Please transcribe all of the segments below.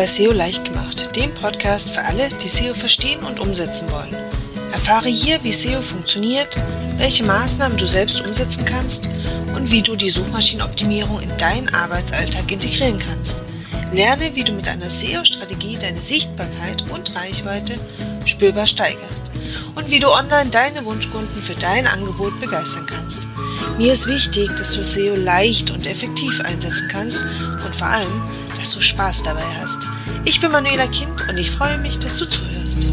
bei SEO leicht gemacht, dem Podcast für alle, die SEO verstehen und umsetzen wollen. Erfahre hier, wie SEO funktioniert, welche Maßnahmen du selbst umsetzen kannst und wie du die Suchmaschinenoptimierung in deinen Arbeitsalltag integrieren kannst. Lerne, wie du mit einer SEO-Strategie deine Sichtbarkeit und Reichweite spürbar steigerst und wie du online deine Wunschkunden für dein Angebot begeistern kannst. Mir ist wichtig, dass du SEO leicht und effektiv einsetzen kannst und vor allem, dass du Spaß dabei hast. Ich bin Manuela Kind und ich freue mich, dass du zuhörst.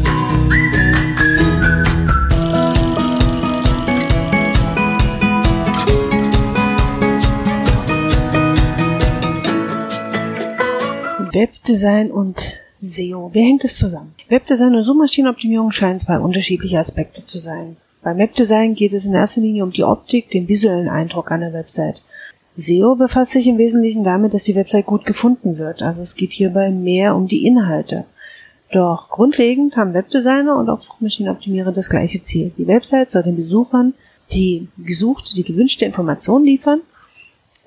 Webdesign und SEO. Wie hängt es zusammen? Webdesign und Suchmaschinenoptimierung scheinen zwei unterschiedliche Aspekte zu sein. Beim Webdesign geht es in erster Linie um die Optik, den visuellen Eindruck einer Website. SEO befasst sich im Wesentlichen damit, dass die Website gut gefunden wird. Also es geht hierbei mehr um die Inhalte. Doch grundlegend haben Webdesigner und auch Suchmaschinenoptimierer das gleiche Ziel. Die Website soll den Besuchern die gesuchte, die gewünschte Information liefern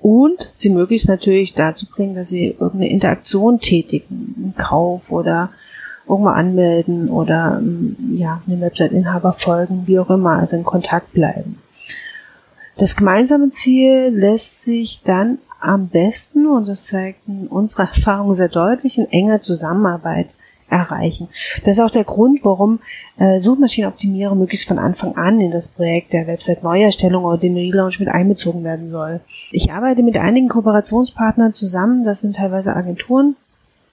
und sie möglichst natürlich dazu bringen, dass sie irgendeine Interaktion tätigen, einen Kauf oder irgendwo anmelden oder ähm, ja, einem Website-Inhaber folgen, wie auch immer, also in Kontakt bleiben. Das gemeinsame Ziel lässt sich dann am besten, und das zeigt in unserer Erfahrung sehr deutlich, in enger Zusammenarbeit erreichen. Das ist auch der Grund, warum äh, Suchmaschinenoptimierung möglichst von Anfang an in das Projekt der Website-Neuerstellung oder den Relaunch mit einbezogen werden soll. Ich arbeite mit einigen Kooperationspartnern zusammen, das sind teilweise Agenturen,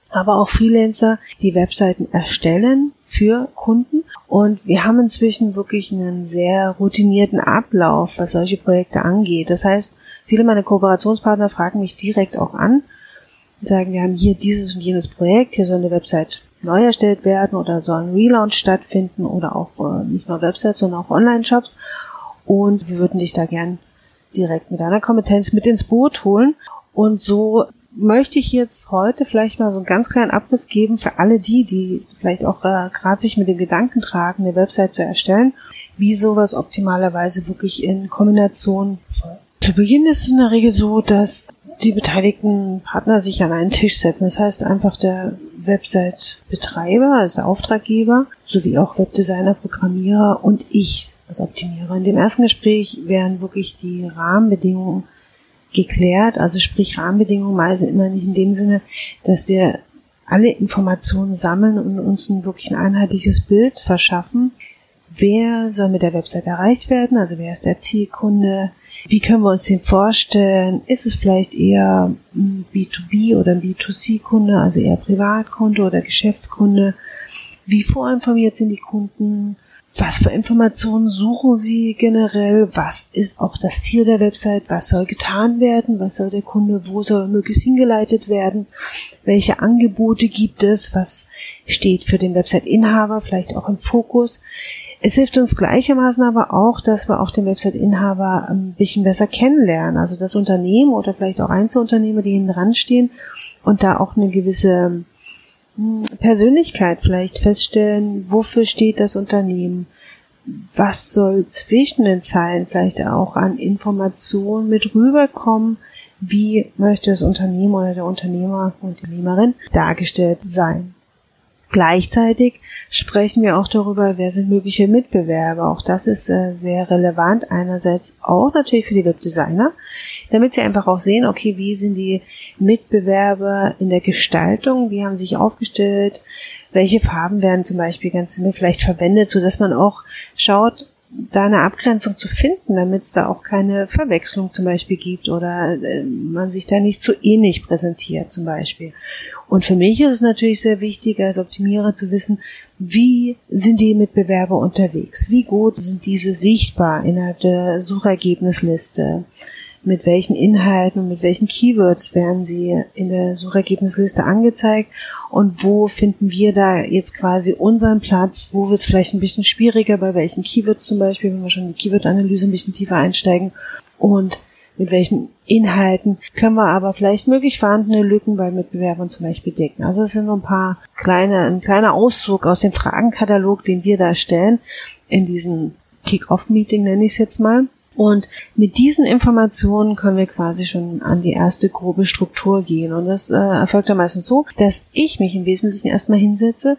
aber auch Freelancer, die Webseiten erstellen für Kunden. Und wir haben inzwischen wirklich einen sehr routinierten Ablauf, was solche Projekte angeht. Das heißt, viele meiner Kooperationspartner fragen mich direkt auch an, sagen, wir haben hier dieses und jenes Projekt, hier soll eine Website neu erstellt werden oder soll ein Relaunch stattfinden oder auch äh, nicht nur Websites, sondern auch Online-Shops. Und wir würden dich da gern direkt mit deiner Kompetenz mit ins Boot holen. Und so möchte ich jetzt heute vielleicht mal so einen ganz kleinen Abriss geben für alle die, die vielleicht auch äh, gerade sich mit den Gedanken tragen, eine Website zu erstellen, wie sowas optimalerweise wirklich in Kombination zu Beginn ist es in der Regel so, dass die beteiligten Partner sich an einen Tisch setzen. Das heißt einfach der Website-Betreiber, also Auftraggeber, sowie auch Webdesigner, Programmierer und ich als Optimierer. In dem ersten Gespräch werden wirklich die Rahmenbedingungen geklärt, also sprich Rahmenbedingungen meist immer nicht in dem Sinne, dass wir alle Informationen sammeln und uns ein wirklich ein einheitliches Bild verschaffen. Wer soll mit der Website erreicht werden? Also wer ist der Zielkunde? Wie können wir uns den vorstellen? Ist es vielleicht eher ein B2B oder ein B2C-Kunde, also eher Privatkunde oder Geschäftskunde? Wie vorinformiert sind die Kunden? Was für Informationen suchen Sie generell? Was ist auch das Ziel der Website? Was soll getan werden? Was soll der Kunde, wo soll möglichst hingeleitet werden? Welche Angebote gibt es? Was steht für den Website-Inhaber vielleicht auch im Fokus? Es hilft uns gleichermaßen aber auch, dass wir auch den Website-Inhaber ein bisschen besser kennenlernen. Also das Unternehmen oder vielleicht auch Einzelunternehmer, die hinten dran stehen und da auch eine gewisse Persönlichkeit vielleicht feststellen, wofür steht das Unternehmen, was soll zwischen den Zeilen vielleicht auch an Informationen mit rüberkommen, wie möchte das Unternehmen oder der Unternehmer, Unternehmerin dargestellt sein. Gleichzeitig sprechen wir auch darüber, wer sind mögliche Mitbewerber. Auch das ist äh, sehr relevant. Einerseits auch natürlich für die Webdesigner, damit sie einfach auch sehen, okay, wie sind die Mitbewerber in der Gestaltung, wie haben sie sich aufgestellt, welche Farben werden zum Beispiel ganz simpel vielleicht verwendet, so dass man auch schaut, da eine Abgrenzung zu finden, damit es da auch keine Verwechslung zum Beispiel gibt oder äh, man sich da nicht zu ähnlich präsentiert zum Beispiel. Und für mich ist es natürlich sehr wichtig, als Optimierer zu wissen, wie sind die Mitbewerber unterwegs? Wie gut sind diese sichtbar innerhalb der Suchergebnisliste? Mit welchen Inhalten und mit welchen Keywords werden sie in der Suchergebnisliste angezeigt? Und wo finden wir da jetzt quasi unseren Platz? Wo wird es vielleicht ein bisschen schwieriger? Bei welchen Keywords zum Beispiel, wenn wir schon in die Keyword-Analyse ein bisschen tiefer einsteigen? Und mit welchen Inhalten können wir aber vielleicht möglich vorhandene Lücken bei Mitbewerbern zum Beispiel decken. Also es sind so ein paar kleine, ein kleiner Auszug aus dem Fragenkatalog, den wir da stellen, in diesem Kick-Off-Meeting nenne ich es jetzt mal. Und mit diesen Informationen können wir quasi schon an die erste grobe Struktur gehen. Und das äh, erfolgt dann meistens so, dass ich mich im Wesentlichen erstmal hinsetze,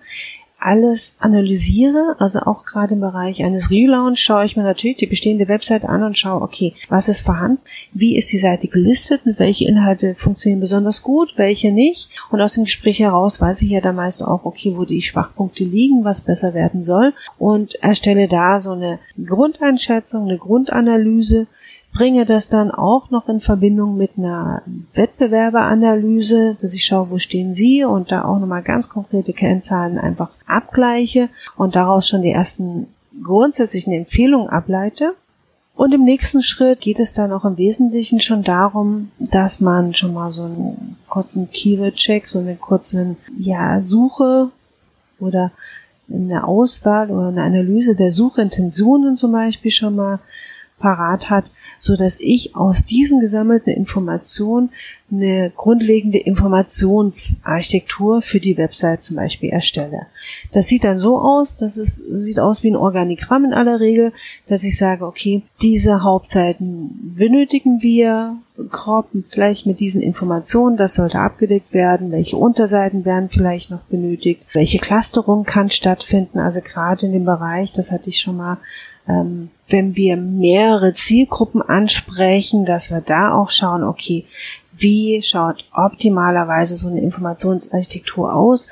alles analysiere, also auch gerade im Bereich eines Relaunch schaue ich mir natürlich die bestehende Website an und schaue, okay, was ist vorhanden, wie ist die Seite gelistet, mit welche Inhalte funktionieren besonders gut, welche nicht? Und aus dem Gespräch heraus weiß ich ja dann meist auch, okay, wo die Schwachpunkte liegen, was besser werden soll. Und erstelle da so eine Grundeinschätzung, eine Grundanalyse bringe das dann auch noch in Verbindung mit einer Wettbewerberanalyse, dass ich schaue, wo stehen Sie und da auch nochmal ganz konkrete Kennzahlen einfach abgleiche und daraus schon die ersten grundsätzlichen Empfehlungen ableite. Und im nächsten Schritt geht es dann auch im Wesentlichen schon darum, dass man schon mal so einen kurzen Keyword-Check, so eine kurze ja, Suche oder eine Auswahl oder eine Analyse der Suchintentionen zum Beispiel schon mal parat hat, so dass ich aus diesen gesammelten Informationen eine grundlegende Informationsarchitektur für die Website zum Beispiel erstelle. Das sieht dann so aus, dass es sieht aus wie ein Organigramm in aller Regel, dass ich sage, okay, diese Hauptseiten benötigen wir grob vielleicht mit diesen Informationen, das sollte abgedeckt werden, welche Unterseiten werden vielleicht noch benötigt, welche Clusterung kann stattfinden, also gerade in dem Bereich, das hatte ich schon mal wenn wir mehrere Zielgruppen ansprechen, dass wir da auch schauen, okay, wie schaut optimalerweise so eine Informationsarchitektur aus?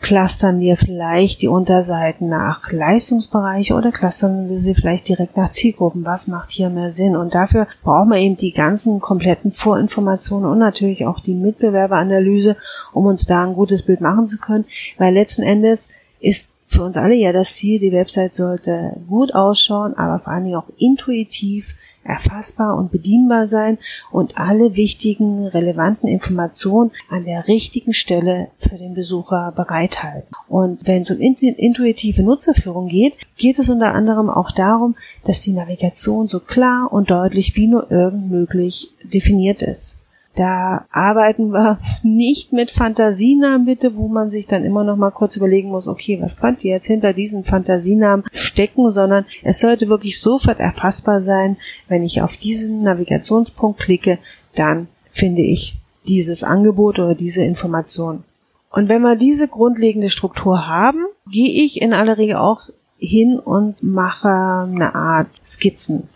Clustern wir vielleicht die Unterseiten nach Leistungsbereiche oder clustern wir sie vielleicht direkt nach Zielgruppen? Was macht hier mehr Sinn? Und dafür brauchen wir eben die ganzen kompletten Vorinformationen und natürlich auch die Mitbewerberanalyse, um uns da ein gutes Bild machen zu können, weil letzten Endes ist für uns alle ja das Ziel, die Website sollte gut ausschauen, aber vor allen Dingen auch intuitiv erfassbar und bedienbar sein und alle wichtigen, relevanten Informationen an der richtigen Stelle für den Besucher bereithalten. Und wenn es um intuitive Nutzerführung geht, geht es unter anderem auch darum, dass die Navigation so klar und deutlich wie nur irgend möglich definiert ist. Da arbeiten wir nicht mit Fantasienamen bitte, wo man sich dann immer noch mal kurz überlegen muss, okay, was könnte jetzt hinter diesen Fantasienamen stecken, sondern es sollte wirklich sofort erfassbar sein, wenn ich auf diesen Navigationspunkt klicke, dann finde ich dieses Angebot oder diese Information. Und wenn wir diese grundlegende Struktur haben, gehe ich in aller Regel auch hin und mache eine Art Skizzen.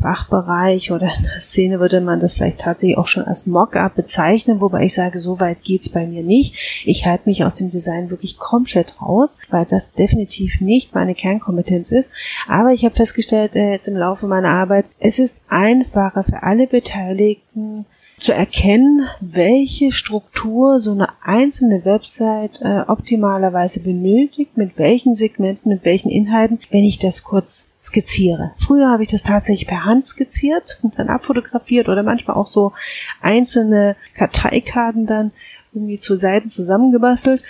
Fachbereich oder in der Szene würde man das vielleicht tatsächlich auch schon als Mockup bezeichnen, wobei ich sage, so weit geht's bei mir nicht. Ich halte mich aus dem Design wirklich komplett raus, weil das definitiv nicht meine Kernkompetenz ist. Aber ich habe festgestellt äh, jetzt im Laufe meiner Arbeit, es ist einfacher für alle Beteiligten, zu erkennen, welche Struktur so eine einzelne Website äh, optimalerweise benötigt, mit welchen Segmenten, mit welchen Inhalten, wenn ich das kurz skizziere. Früher habe ich das tatsächlich per Hand skizziert und dann abfotografiert oder manchmal auch so einzelne Karteikarten dann irgendwie zu Seiten zusammengebastelt.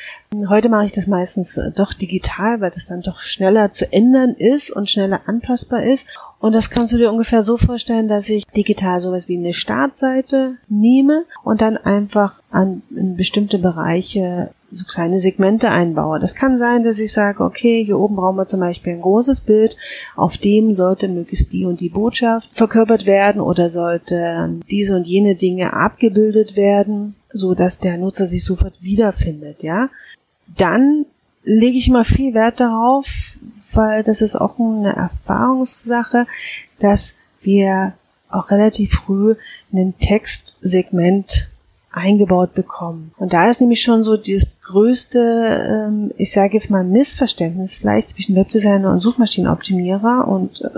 Heute mache ich das meistens äh, doch digital, weil das dann doch schneller zu ändern ist und schneller anpassbar ist. Und das kannst du dir ungefähr so vorstellen, dass ich digital sowas wie eine Startseite nehme und dann einfach an bestimmte Bereiche so kleine Segmente einbaue. Das kann sein, dass ich sage, okay, hier oben brauchen wir zum Beispiel ein großes Bild, auf dem sollte möglichst die und die Botschaft verkörpert werden oder sollte diese und jene Dinge abgebildet werden, so dass der Nutzer sich sofort wiederfindet, ja. Dann lege ich mal viel Wert darauf, weil das ist auch eine Erfahrungssache, dass wir auch relativ früh ein Textsegment eingebaut bekommen. Und da ist nämlich schon so das größte, ähm, ich sage jetzt mal Missverständnis vielleicht zwischen Webdesigner und Suchmaschinenoptimierer und äh,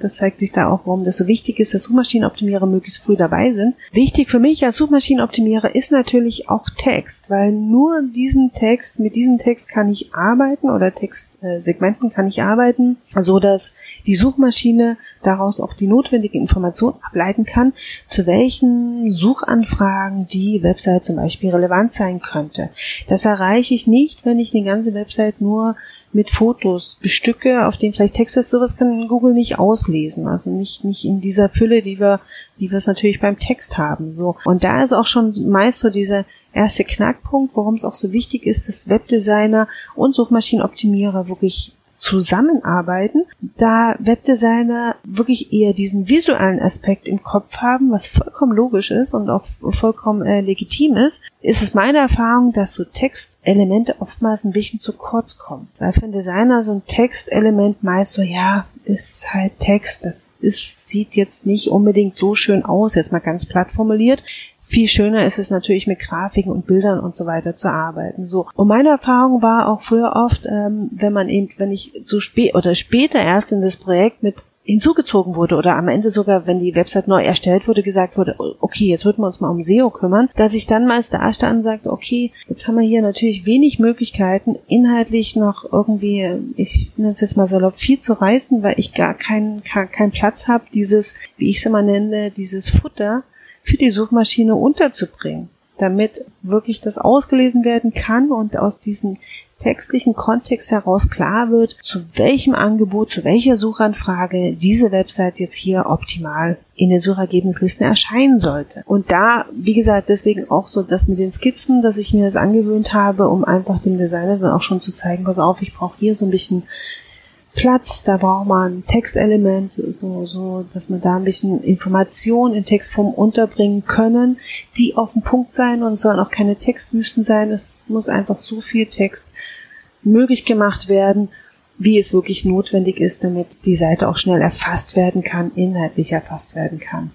das zeigt sich da auch, warum das so wichtig ist, dass Suchmaschinenoptimierer möglichst früh dabei sind. Wichtig für mich als Suchmaschinenoptimierer ist natürlich auch Text, weil nur diesen Text, mit diesem Text kann ich arbeiten oder Textsegmenten kann ich arbeiten, so dass die Suchmaschine daraus auch die notwendige Information ableiten kann, zu welchen Suchanfragen die Website zum Beispiel relevant sein könnte. Das erreiche ich nicht, wenn ich eine ganze Website nur mit Fotos bestücke, auf denen vielleicht Text ist, sowas kann Google nicht auslesen. Also nicht, nicht in dieser Fülle, die wir, die wir es natürlich beim Text haben. So. Und da ist auch schon meist so dieser erste Knackpunkt, warum es auch so wichtig ist, dass Webdesigner und Suchmaschinenoptimierer wirklich zusammenarbeiten, da Webdesigner wirklich eher diesen visuellen Aspekt im Kopf haben, was vollkommen logisch ist und auch vollkommen äh, legitim ist, ist es meine Erfahrung, dass so Textelemente oftmals ein bisschen zu kurz kommen. Weil für einen Designer so ein Textelement meist so, ja, ist halt Text, das ist, sieht jetzt nicht unbedingt so schön aus, jetzt mal ganz platt formuliert. Viel schöner ist es natürlich mit Grafiken und Bildern und so weiter zu arbeiten. So. Und meine Erfahrung war auch früher oft, ähm, wenn man eben, wenn ich so spät oder später erst in das Projekt mit hinzugezogen wurde oder am Ende sogar, wenn die Website neu erstellt wurde, gesagt wurde, okay, jetzt würden wir uns mal um SEO kümmern, dass ich dann meist da stand und sagte, okay, jetzt haben wir hier natürlich wenig Möglichkeiten, inhaltlich noch irgendwie, ich nenne es jetzt mal salopp, viel zu reißen, weil ich gar keinen keinen Platz habe, dieses, wie ich es immer nenne, dieses Futter für die Suchmaschine unterzubringen, damit wirklich das ausgelesen werden kann und aus diesem textlichen Kontext heraus klar wird, zu welchem Angebot, zu welcher Suchanfrage diese Website jetzt hier optimal in den Suchergebnislisten erscheinen sollte. Und da, wie gesagt, deswegen auch so das mit den Skizzen, dass ich mir das angewöhnt habe, um einfach dem Designer dann auch schon zu zeigen, pass auf, ich brauche hier so ein bisschen Platz, da braucht man Textelement, so, so, dass man da ein bisschen Informationen in Textform unterbringen können, die auf den Punkt sein und sollen auch keine Textwüsten sein. Es muss einfach so viel Text möglich gemacht werden, wie es wirklich notwendig ist, damit die Seite auch schnell erfasst werden kann, inhaltlich erfasst werden kann.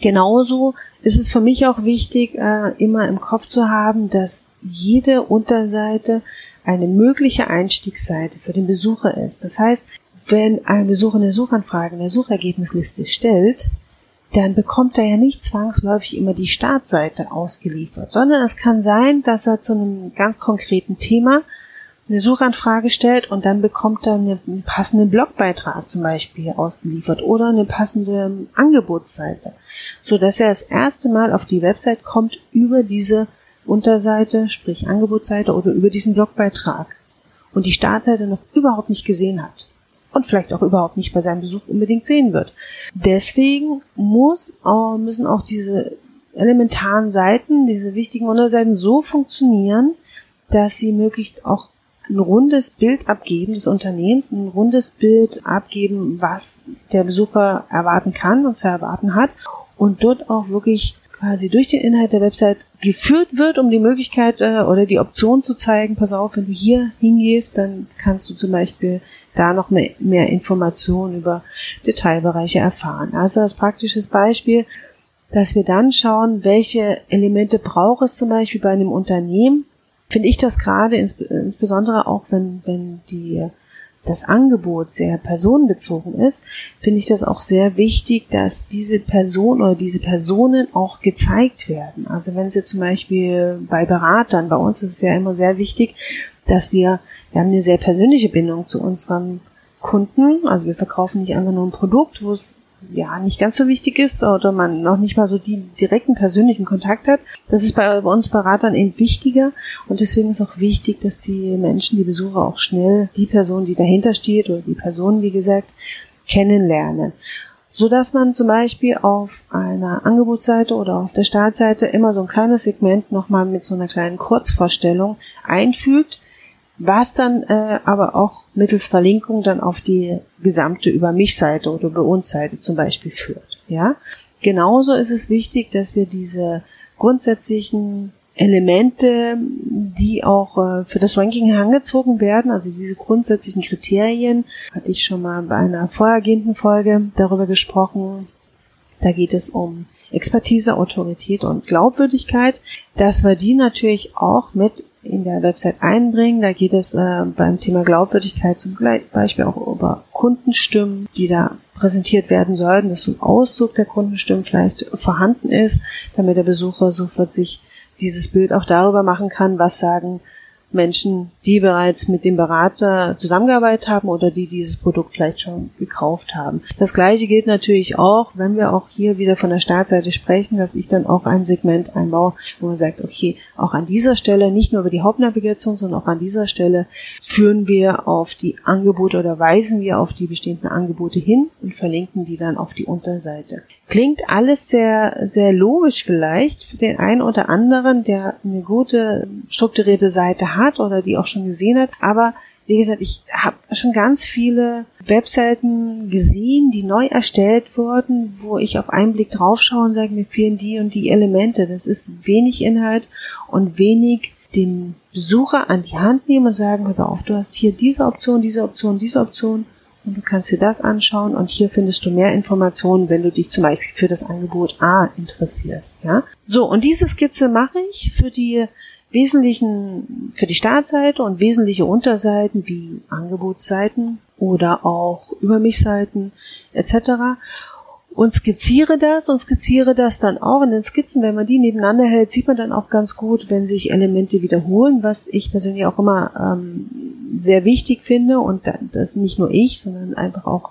Genauso ist es für mich auch wichtig, äh, immer im Kopf zu haben, dass jede Unterseite eine mögliche Einstiegsseite für den Besucher ist. Das heißt, wenn ein Besucher eine Suchanfrage in der Suchergebnisliste stellt, dann bekommt er ja nicht zwangsläufig immer die Startseite ausgeliefert, sondern es kann sein, dass er zu einem ganz konkreten Thema eine Suchanfrage stellt und dann bekommt er einen passenden Blogbeitrag zum Beispiel ausgeliefert oder eine passende Angebotsseite, so dass er das erste Mal auf die Website kommt über diese Unterseite, sprich Angebotsseite oder über diesen Blogbeitrag und die Startseite noch überhaupt nicht gesehen hat und vielleicht auch überhaupt nicht bei seinem Besuch unbedingt sehen wird. Deswegen muss, müssen auch diese elementaren Seiten, diese wichtigen Unterseiten so funktionieren, dass sie möglichst auch ein rundes Bild abgeben des Unternehmens, ein rundes Bild abgeben, was der Besucher erwarten kann und zu erwarten hat und dort auch wirklich quasi durch den Inhalt der Website geführt wird, um die Möglichkeit äh, oder die Option zu zeigen, pass auf, wenn du hier hingehst, dann kannst du zum Beispiel da noch mehr, mehr Informationen über Detailbereiche erfahren. Also als praktisches Beispiel, dass wir dann schauen, welche Elemente braucht es zum Beispiel bei einem Unternehmen, finde ich das gerade insbesondere auch, wenn, wenn die das Angebot sehr personenbezogen ist, finde ich das auch sehr wichtig, dass diese Person oder diese Personen auch gezeigt werden. Also wenn sie zum Beispiel bei Beratern, bei uns ist es ja immer sehr wichtig, dass wir, wir haben eine sehr persönliche Bindung zu unseren Kunden. Also wir verkaufen nicht einfach nur ein Produkt, wo es ja nicht ganz so wichtig ist oder man noch nicht mal so die direkten persönlichen Kontakt hat. Das ist bei, bei uns Beratern eben wichtiger und deswegen ist auch wichtig, dass die Menschen, die Besucher auch schnell die Person, die dahinter steht oder die Person, wie gesagt, kennenlernen. So dass man zum Beispiel auf einer Angebotsseite oder auf der Startseite immer so ein kleines Segment nochmal mit so einer kleinen Kurzvorstellung einfügt, was dann äh, aber auch mittels Verlinkung dann auf die gesamte Über mich Seite oder Über uns Seite zum Beispiel führt. Ja, genauso ist es wichtig, dass wir diese grundsätzlichen Elemente, die auch äh, für das Ranking herangezogen werden, also diese grundsätzlichen Kriterien, hatte ich schon mal bei einer vorhergehenden Folge darüber gesprochen. Da geht es um Expertise, Autorität und Glaubwürdigkeit, dass wir die natürlich auch mit in der Website einbringen. Da geht es äh, beim Thema Glaubwürdigkeit zum Beispiel auch über Kundenstimmen, die da präsentiert werden sollten, dass so ein Auszug der Kundenstimmen vielleicht vorhanden ist, damit der Besucher sofort sich dieses Bild auch darüber machen kann, was sagen Menschen, die bereits mit dem Berater zusammengearbeitet haben oder die dieses Produkt vielleicht schon gekauft haben. Das gleiche gilt natürlich auch, wenn wir auch hier wieder von der Startseite sprechen, dass ich dann auch ein Segment einbaue, wo man sagt, okay, auch an dieser Stelle, nicht nur über die Hauptnavigation, sondern auch an dieser Stelle führen wir auf die Angebote oder weisen wir auf die bestehenden Angebote hin und verlinken die dann auf die Unterseite. Klingt alles sehr, sehr logisch vielleicht für den einen oder anderen, der eine gute strukturierte Seite hat oder die auch schon gesehen hat, aber wie gesagt, ich habe schon ganz viele Webseiten gesehen, die neu erstellt wurden, wo ich auf einen Blick draufschaue und sage, mir fehlen die und die Elemente. Das ist wenig Inhalt und wenig den Besucher an die Hand nehmen und sagen, pass auf, du hast hier diese Option, diese Option, diese Option und du kannst dir das anschauen und hier findest du mehr Informationen, wenn du dich zum Beispiel für das Angebot A interessierst. Ja, so und diese Skizze mache ich für die wesentlichen, für die Startseite und wesentliche Unterseiten wie Angebotsseiten oder auch Über mich Seiten etc. Und skizziere das und skizziere das dann auch in den Skizzen. Wenn man die nebeneinander hält, sieht man dann auch ganz gut, wenn sich Elemente wiederholen, was ich persönlich auch immer ähm, sehr wichtig finde und das nicht nur ich, sondern einfach auch,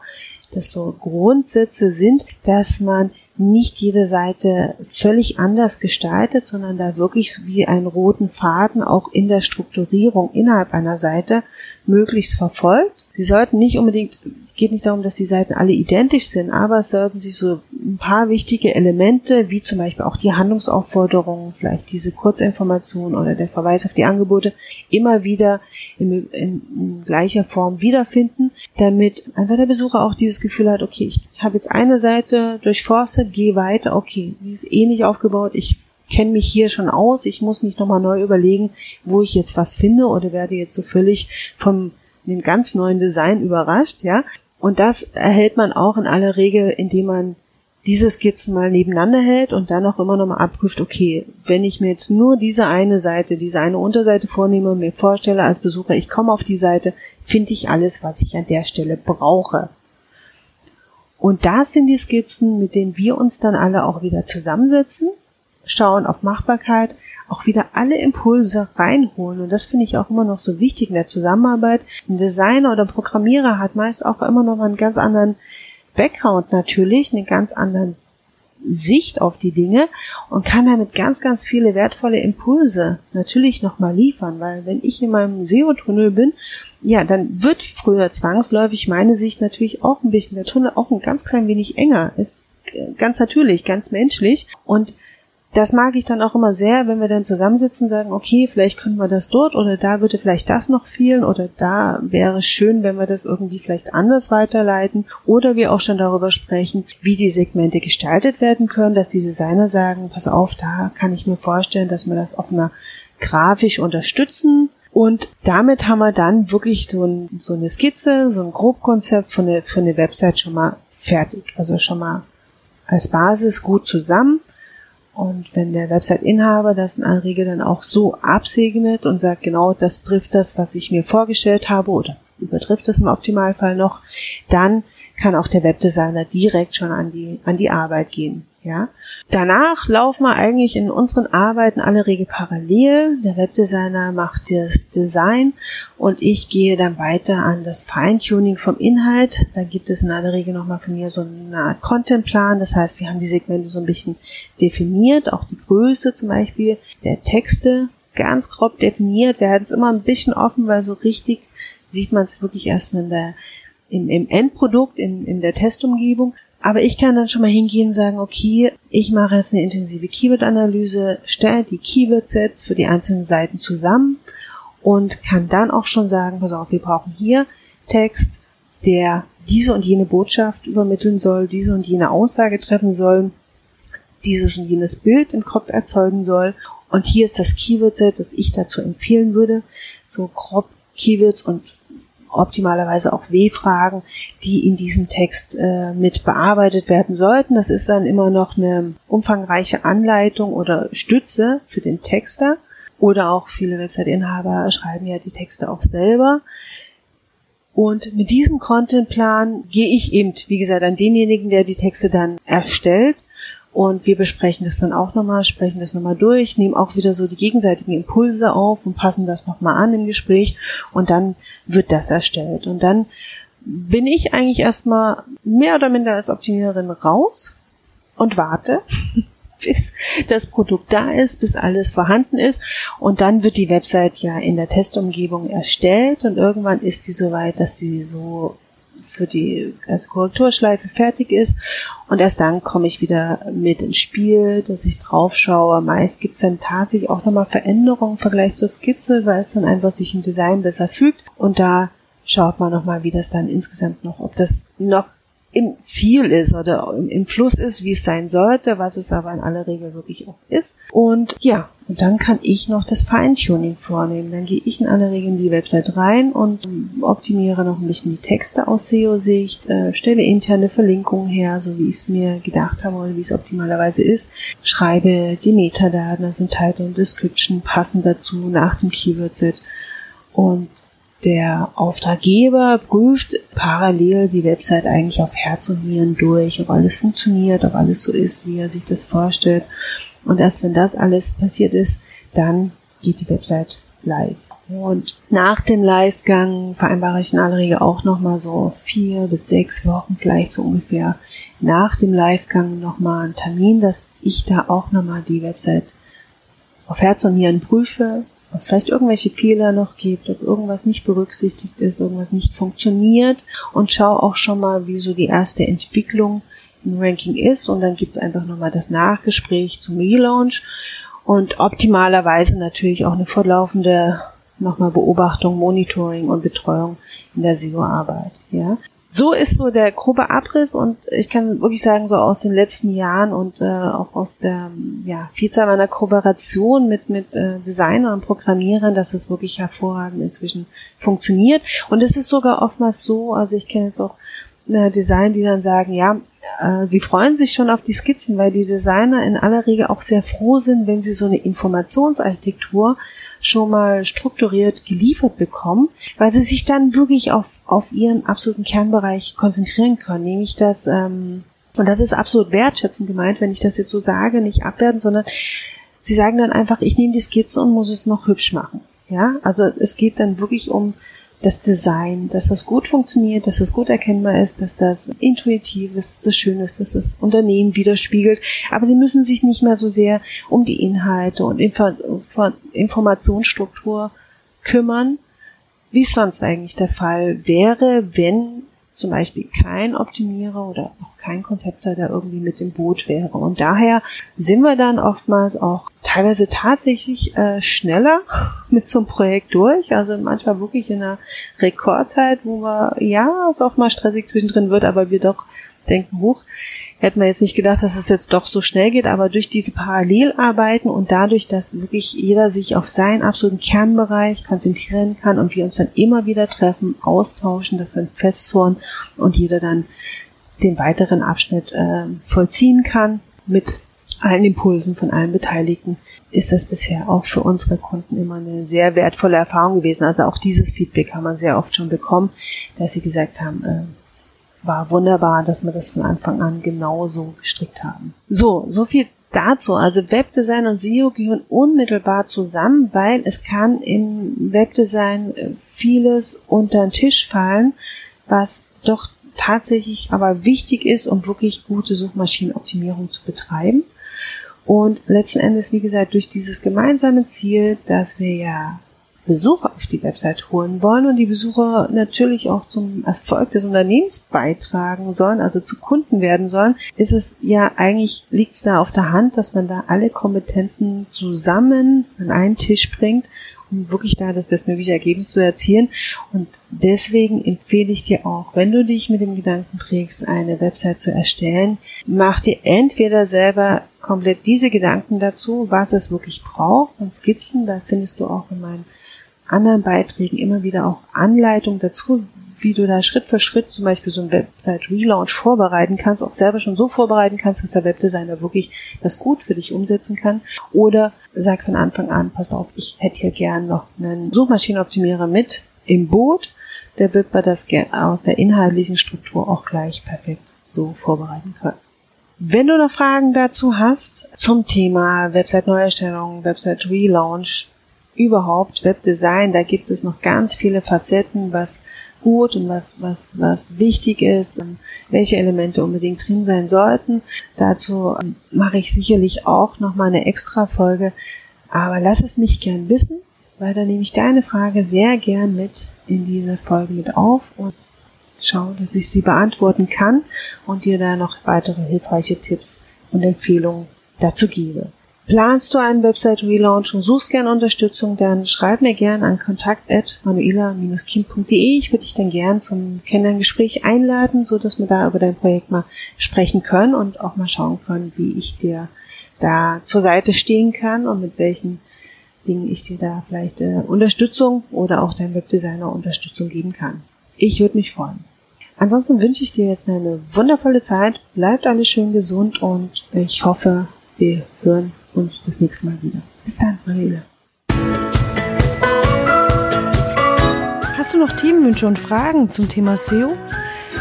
dass so Grundsätze sind, dass man nicht jede Seite völlig anders gestaltet, sondern da wirklich wie einen roten Faden auch in der Strukturierung innerhalb einer Seite möglichst verfolgt. Sie sollten nicht unbedingt geht nicht darum, dass die Seiten alle identisch sind, aber es sollten sich so ein paar wichtige Elemente, wie zum Beispiel auch die Handlungsaufforderungen, vielleicht diese Kurzinformation oder der Verweis auf die Angebote, immer wieder in, in, in gleicher Form wiederfinden, damit einfach der Besucher auch dieses Gefühl hat, okay, ich habe jetzt eine Seite durchforstet, gehe weiter, okay, die ist ähnlich aufgebaut, ich kenne mich hier schon aus, ich muss nicht nochmal neu überlegen, wo ich jetzt was finde oder werde jetzt so völlig vom dem ganz neuen Design überrascht, ja. Und das erhält man auch in aller Regel, indem man diese Skizzen mal nebeneinander hält und dann auch immer noch mal abprüft, okay, wenn ich mir jetzt nur diese eine Seite, diese eine Unterseite vornehme und mir vorstelle als Besucher, ich komme auf die Seite, finde ich alles, was ich an der Stelle brauche. Und das sind die Skizzen, mit denen wir uns dann alle auch wieder zusammensetzen, schauen auf Machbarkeit, auch wieder alle Impulse reinholen. Und das finde ich auch immer noch so wichtig in der Zusammenarbeit. Ein Designer oder Programmierer hat meist auch immer noch einen ganz anderen Background natürlich, einen ganz anderen Sicht auf die Dinge und kann damit ganz, ganz viele wertvolle Impulse natürlich nochmal liefern, weil wenn ich in meinem SEO-Tunnel bin, ja, dann wird früher zwangsläufig meine Sicht natürlich auch ein bisschen, der Tunnel auch ein ganz klein wenig enger, ist ganz natürlich, ganz menschlich und das mag ich dann auch immer sehr, wenn wir dann zusammensitzen und sagen, okay, vielleicht können wir das dort oder da würde vielleicht das noch fehlen oder da wäre es schön, wenn wir das irgendwie vielleicht anders weiterleiten oder wir auch schon darüber sprechen, wie die Segmente gestaltet werden können, dass die Designer sagen, pass auf, da kann ich mir vorstellen, dass wir das auch mal grafisch unterstützen und damit haben wir dann wirklich so, ein, so eine Skizze, so ein Grobkonzept für eine, für eine Website schon mal fertig. Also schon mal als Basis gut zusammen. Und wenn der Website-Inhaber das in aller Regel dann auch so absegnet und sagt, genau, das trifft das, was ich mir vorgestellt habe oder übertrifft das im Optimalfall noch, dann kann auch der Webdesigner direkt schon an die, an die Arbeit gehen. Ja. Danach laufen wir eigentlich in unseren Arbeiten alle Regel parallel. Der Webdesigner macht das Design und ich gehe dann weiter an das Feintuning vom Inhalt. Da gibt es in aller Regel nochmal von mir so eine Art Contentplan. Das heißt, wir haben die Segmente so ein bisschen definiert, auch die Größe zum Beispiel der Texte ganz grob definiert. Wir halten es immer ein bisschen offen, weil so richtig sieht man es wirklich erst in der, im, Endprodukt, in, in der Testumgebung. Aber ich kann dann schon mal hingehen und sagen, okay, ich mache jetzt eine intensive Keyword-Analyse, stelle die Keyword-Sets für die einzelnen Seiten zusammen und kann dann auch schon sagen, pass auf, wir brauchen hier Text, der diese und jene Botschaft übermitteln soll, diese und jene Aussage treffen soll, dieses und jenes Bild im Kopf erzeugen soll. Und hier ist das Keyword-Set, das ich dazu empfehlen würde, so grob Keywords und optimalerweise auch W-Fragen, die in diesem Text äh, mit bearbeitet werden sollten. Das ist dann immer noch eine umfangreiche Anleitung oder Stütze für den Texter. Oder auch viele Website-Inhaber schreiben ja die Texte auch selber. Und mit diesem Contentplan gehe ich eben, wie gesagt, an denjenigen, der die Texte dann erstellt und wir besprechen das dann auch nochmal, sprechen das nochmal durch, nehmen auch wieder so die gegenseitigen Impulse auf und passen das nochmal an im Gespräch und dann wird das erstellt. Und dann bin ich eigentlich erstmal mehr oder minder als Optimiererin raus und warte, bis das Produkt da ist, bis alles vorhanden ist. Und dann wird die Website ja in der Testumgebung erstellt und irgendwann ist die so weit, dass sie so für die also Korrekturschleife fertig ist. Und erst dann komme ich wieder mit ins Spiel, dass ich drauf schaue. Meist gibt es dann tatsächlich auch nochmal Veränderungen im Vergleich zur Skizze, weil es dann einfach sich im Design besser fügt. Und da schaut man nochmal, wie das dann insgesamt noch, ob das noch im Ziel ist oder im, Fluss ist, wie es sein sollte, was es aber in aller Regel wirklich auch ist. Und ja, und dann kann ich noch das Feintuning vornehmen. Dann gehe ich in aller Regel in die Website rein und optimiere noch ein bisschen die Texte aus SEO-Sicht, äh, stelle interne Verlinkungen her, so wie ich es mir gedacht habe oder wie es optimalerweise ist, schreibe die Metadaten, also Title und Description passend dazu nach dem Keyword-Set und der Auftraggeber prüft parallel die Website eigentlich auf Herz und Nieren durch, ob alles funktioniert, ob alles so ist, wie er sich das vorstellt. Und erst wenn das alles passiert ist, dann geht die Website live. Und nach dem Livegang vereinbare ich in aller Regel auch nochmal so vier bis sechs Wochen, vielleicht so ungefähr nach dem Livegang nochmal einen Termin, dass ich da auch nochmal die Website auf Herz und Nieren prüfe, ob es vielleicht irgendwelche Fehler noch gibt, ob irgendwas nicht berücksichtigt ist, irgendwas nicht funktioniert. Und schau auch schon mal, wie so die erste Entwicklung im Ranking ist. Und dann gibt's einfach nochmal das Nachgespräch zum Relaunch. Und optimalerweise natürlich auch eine fortlaufende nochmal Beobachtung, Monitoring und Betreuung in der SEO-Arbeit. Ja so ist so der grobe Abriss und ich kann wirklich sagen, so aus den letzten Jahren und äh, auch aus der ja, Vielzahl meiner Kooperation mit, mit äh, Designern und Programmierern, dass es wirklich hervorragend inzwischen funktioniert. Und es ist sogar oftmals so, also ich kenne jetzt auch äh, Design, die dann sagen, ja, äh, sie freuen sich schon auf die Skizzen, weil die Designer in aller Regel auch sehr froh sind, wenn sie so eine Informationsarchitektur schon mal strukturiert geliefert bekommen, weil sie sich dann wirklich auf, auf ihren absoluten Kernbereich konzentrieren können, nämlich das, ähm, und das ist absolut wertschätzend gemeint, wenn ich das jetzt so sage, nicht abwerten, sondern sie sagen dann einfach, ich nehme die Skizze und muss es noch hübsch machen. Ja, also es geht dann wirklich um das Design, dass das gut funktioniert, dass das gut erkennbar ist, dass das intuitiv ist, dass es schön ist, dass das Unternehmen widerspiegelt. Aber sie müssen sich nicht mehr so sehr um die Inhalte und Info Informationsstruktur kümmern, wie es sonst eigentlich der Fall wäre, wenn zum Beispiel kein Optimierer oder auch kein Konzepter, der irgendwie mit im Boot wäre. Und daher sind wir dann oftmals auch teilweise tatsächlich äh, schneller mit so einem Projekt durch. Also manchmal wirklich in einer Rekordzeit, wo wir, ja, es auch mal stressig zwischendrin wird, aber wir doch denken, hoch, hätten wir jetzt nicht gedacht, dass es jetzt doch so schnell geht, aber durch diese Parallelarbeiten und dadurch, dass wirklich jeder sich auf seinen absoluten Kernbereich konzentrieren kann und wir uns dann immer wieder treffen, austauschen, das dann festzorn und jeder dann den weiteren Abschnitt äh, vollziehen kann mit allen Impulsen von allen Beteiligten, ist das bisher auch für unsere Kunden immer eine sehr wertvolle Erfahrung gewesen. Also auch dieses Feedback haben wir sehr oft schon bekommen, dass sie gesagt haben, äh, war wunderbar, dass wir das von Anfang an genauso gestrickt haben. So, so viel dazu. Also Webdesign und SEO gehören unmittelbar zusammen, weil es kann im Webdesign äh, vieles unter den Tisch fallen, was doch tatsächlich aber wichtig ist, um wirklich gute Suchmaschinenoptimierung zu betreiben. Und letzten Endes, wie gesagt, durch dieses gemeinsame Ziel, dass wir ja Besucher auf die Website holen wollen und die Besucher natürlich auch zum Erfolg des Unternehmens beitragen sollen, also zu Kunden werden sollen, ist es ja eigentlich, liegt es da auf der Hand, dass man da alle Kompetenzen zusammen an einen Tisch bringt um wirklich da das bestmögliche Ergebnis zu erzielen. Und deswegen empfehle ich dir auch, wenn du dich mit dem Gedanken trägst, eine Website zu erstellen, mach dir entweder selber komplett diese Gedanken dazu, was es wirklich braucht und Skizzen, da findest du auch in meinen anderen Beiträgen immer wieder auch Anleitungen dazu, wie du da Schritt für Schritt zum Beispiel so ein Website-Relaunch vorbereiten kannst, auch selber schon so vorbereiten kannst, dass der Webdesigner wirklich das gut für dich umsetzen kann. Oder sag von Anfang an, pass auf, ich hätte hier gern noch einen Suchmaschinenoptimierer mit im Boot. Der wird bei das aus der inhaltlichen Struktur auch gleich perfekt so vorbereiten können. Wenn du noch Fragen dazu hast zum Thema Website-Neuerstellung, Website-Relaunch, überhaupt Webdesign, da gibt es noch ganz viele Facetten, was gut und was, was, was wichtig ist, welche Elemente unbedingt drin sein sollten. Dazu ähm, mache ich sicherlich auch noch mal eine extra Folge. Aber lass es mich gern wissen, weil da nehme ich deine Frage sehr gern mit in diese Folge mit auf und schaue, dass ich sie beantworten kann und dir da noch weitere hilfreiche Tipps und Empfehlungen dazu gebe. Planst du einen Website-Relaunch und suchst gerne Unterstützung, dann schreib mir gerne an kontakt.manuela-kind.de. Ich würde dich dann gern zum Kennenlerngespräch einladen, so dass wir da über dein Projekt mal sprechen können und auch mal schauen können, wie ich dir da zur Seite stehen kann und mit welchen Dingen ich dir da vielleicht äh, Unterstützung oder auch dein Webdesigner Unterstützung geben kann. Ich würde mich freuen. Ansonsten wünsche ich dir jetzt eine wundervolle Zeit. Bleibt alles schön gesund und ich hoffe, wir hören uns das nächste Mal wieder. Bis dann, Manuela. Hast du noch Themenwünsche und Fragen zum Thema SEO?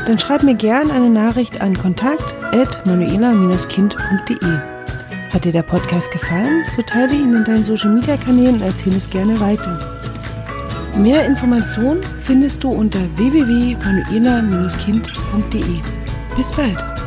Dann schreib mir gerne eine Nachricht an kontakt@manuela-kind.de. Hat dir der Podcast gefallen? So teile ihn in deinen Social Media Kanälen und erzähle es gerne weiter. Mehr Informationen findest du unter www.manuela-kind.de. Bis bald!